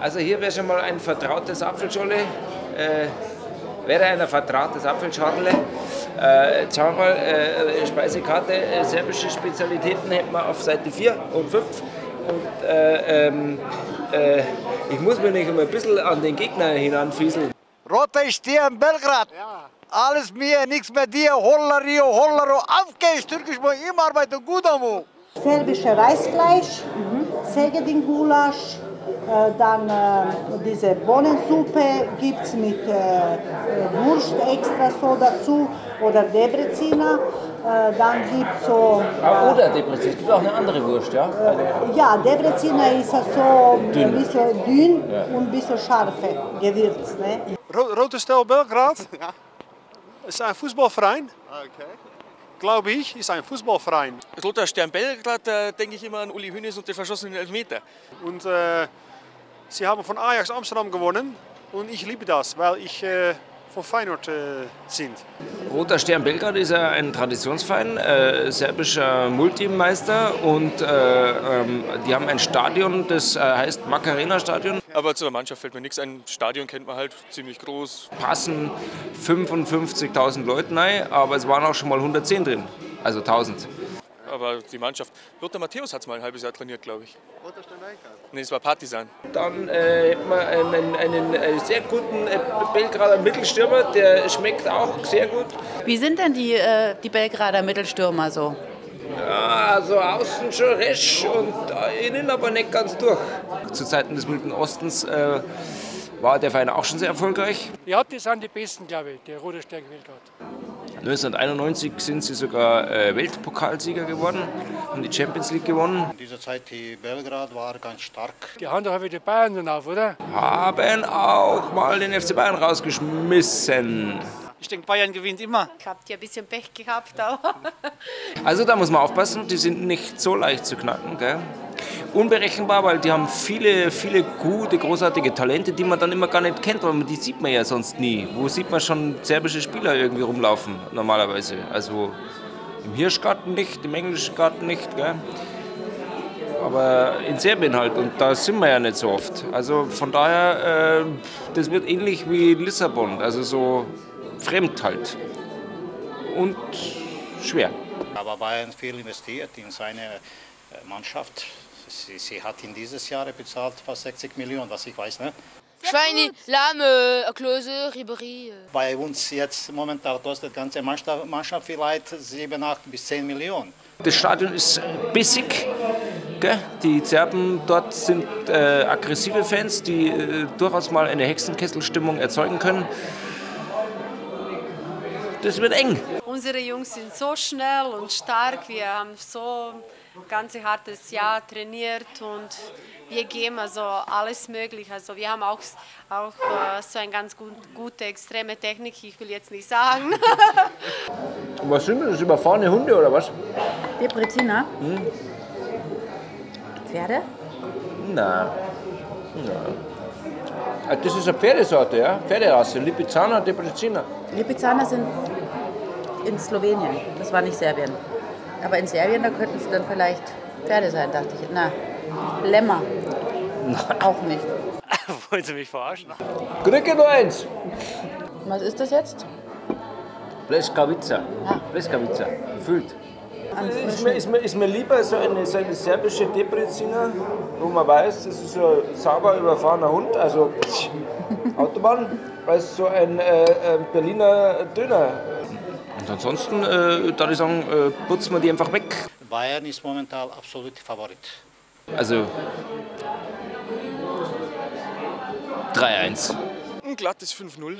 Also hier wäre schon mal ein vertrautes Apfelscholle. Äh, wäre ein vertrautes Apfelschorle. Äh, jetzt schauen wir mal, äh, Speisekarte, äh, serbische Spezialitäten hätten wir auf Seite 4 und 5. Und äh, ähm, äh, ich muss mich nicht immer ein bisschen an den Gegner hinanfieseln. Roter Stirn, Belgrad. Alles mir, nichts mehr dir. Hollario, Hollaro, auf geht's. Türkisch mal immer arbeiten, gut amo. serbische Reisfleisch, Segedin-Gulasch, äh, dann äh, diese Bohnensuppe gibt es mit äh, äh, Wurst extra so dazu oder Debreziner. Äh, dann gibt es so, Ah, oder Depressiv, es gibt auch eine andere Wurst, ja? Ja, Debreziner ist so Dünn. ein bisschen dünn und ein bisschen scharfe Gewürz. Ne? Ro Rote Stel Belgrad ist ein Fußballverein. Glaube ich, ist ein Fußballverein. Roter Stern Belgrad, da denke ich immer an Uli Hoeneß und den verschossenen Elfmeter. Und äh, sie haben von Ajax Amsterdam gewonnen. Und ich liebe das, weil ich äh, von Feyenoord äh, sind. Roter Stern Belgrad ist ja ein Traditionsverein, äh, serbischer Multimeister und äh, ähm, die haben ein Stadion, das äh, heißt Macarena Stadion. Aber zur Mannschaft fällt mir nichts ein. Stadion kennt man halt ziemlich groß. Passen 55.000 Leute rein, aber es waren auch schon mal 110 drin, also 1000. Aber die Mannschaft. Lothar Matthäus hat es mal ein halbes Jahr trainiert, glaube ich. Nee, es war Partisan. Dann äh, hätten wir einen, einen, einen sehr guten äh, Belgrader Mittelstürmer, der schmeckt auch sehr gut. Wie sind denn die, äh, die Belgrader Mittelstürmer so? Ja, also außen schon resch und innen aber nicht ganz durch. Zu Zeiten des Mittleren Ostens äh, war der Verein auch schon sehr erfolgreich. Ja, die sind die Besten, glaube ich, der Rote Stern Belgrad. 1991 sind sie sogar äh, Weltpokalsieger geworden, haben die Champions League gewonnen, In dieser Zeit, die Belgrad war ganz stark. Die haben doch wieder die Bayern dann auf, oder? haben auch mal den FC Bayern rausgeschmissen. Ich denke, Bayern gewinnt immer. Ich habt ja ein bisschen Pech gehabt, aber. Also da muss man aufpassen, die sind nicht so leicht zu knacken. Gell? Unberechenbar, weil die haben viele, viele gute, großartige Talente, die man dann immer gar nicht kennt, weil man, die sieht man ja sonst nie. Wo sieht man schon serbische Spieler irgendwie rumlaufen normalerweise? Also im Hirschgarten nicht, im englischen Garten nicht. Gell? Aber in Serbien halt und da sind wir ja nicht so oft. Also von daher, äh, das wird ähnlich wie Lissabon, also so fremd halt. Und schwer. Aber Bayern viel investiert in seine äh, Mannschaft. Sie, sie hat in dieses Jahr bezahlt fast 60 Millionen, was ich weiß. Ne? Schweine, Lahme, Klöse, Ribery. Bei uns jetzt momentan kostet die ganze Mannschaft, Mannschaft vielleicht 7, 8 bis 10 Millionen. Das Stadion ist bissig. Gell? Die Serben dort sind äh, aggressive Fans, die äh, durchaus mal eine Hexenkesselstimmung erzeugen können. Das wird eng. Unsere Jungs sind so schnell und stark. Wir haben so ein ganz hartes Jahr trainiert und wir geben also alles möglich. Also wir haben auch, auch äh, so eine ganz gut, gute, extreme Technik. Ich will jetzt nicht sagen. Was sind das? Überfahrene Hunde oder was? Debreziner? Pferde? Nein. Nein. Das ist eine Pferdesorte, ja? Pferderasse. Lipizzaner, Debreziner. Lipizzaner sind in Slowenien, das war nicht Serbien. Aber in Serbien, da könnten es dann vielleicht Pferde sein, dachte ich. Na, Lämmer. Auch nicht. Wollen Sie mich verarschen? Kriege nur eins. Was ist das jetzt? Pleskavica. Pleskavica. Füllt. Ist mir, ist, mir, ist mir lieber so eine, so eine serbische Debreziner, wo man weiß, das ist so ein sauber überfahrener Hund, also Autobahn, als so ein äh, Berliner Döner. Und ansonsten, äh, da ich sagen, äh, putzen wir die einfach weg. Bayern ist momentan absolut Favorit. Also 3-1. Ein glattes 5-0.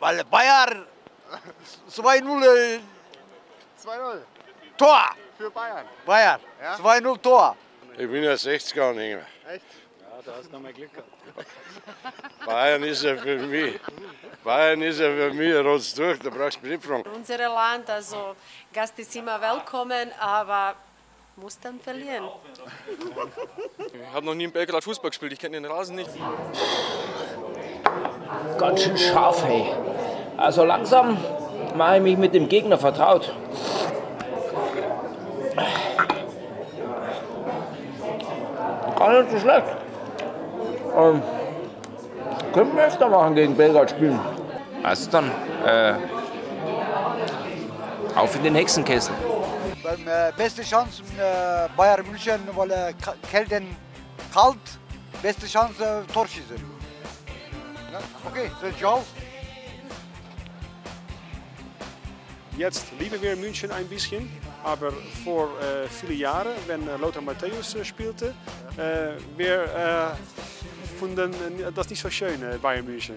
Weil Bayern 2-0 äh, 2-0 Tor. für Bayern. Bayern, Ja? 2-0 Tor. Ich bin ja 60er-Anhänger. Echt? Ja, da hast du nochmal Glück gehabt. Bayern ist ja für mich, Bayern ist ja für mich rotz durch, da brauchst du nicht fragen. Unser Land, also Gast ist immer willkommen, aber muss dann verlieren. Ich habe noch nie in Belgrad Fußball gespielt, ich kenne den Rasen nicht. Ganz schön scharf, hey. Also langsam mache ich mich mit dem Gegner vertraut. Gar nicht so schlecht. Ähm, Können wir öfter machen gegen Belgrad spielen. Also dann, äh, auf in den Hexenkessel. Beim äh, beste Chance äh, Bayern München, weil äh, Kelten kalt, beste Chance äh, Torschießen. Ja, okay, so ciao. Jetzt lieben wir München ein bisschen, aber vor äh, vielen Jahren, wenn äh, Lothar Matthäus äh, spielte, äh, wir äh, fanden äh, das nicht so schön, äh, Bayern München.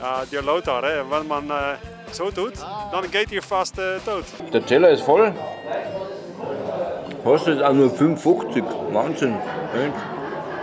Ja, der Lothar, äh, wenn man äh, so tut, dann geht ihr fast äh, tot. Der Teller ist voll. Kostet auch nur 5,50. Wahnsinn.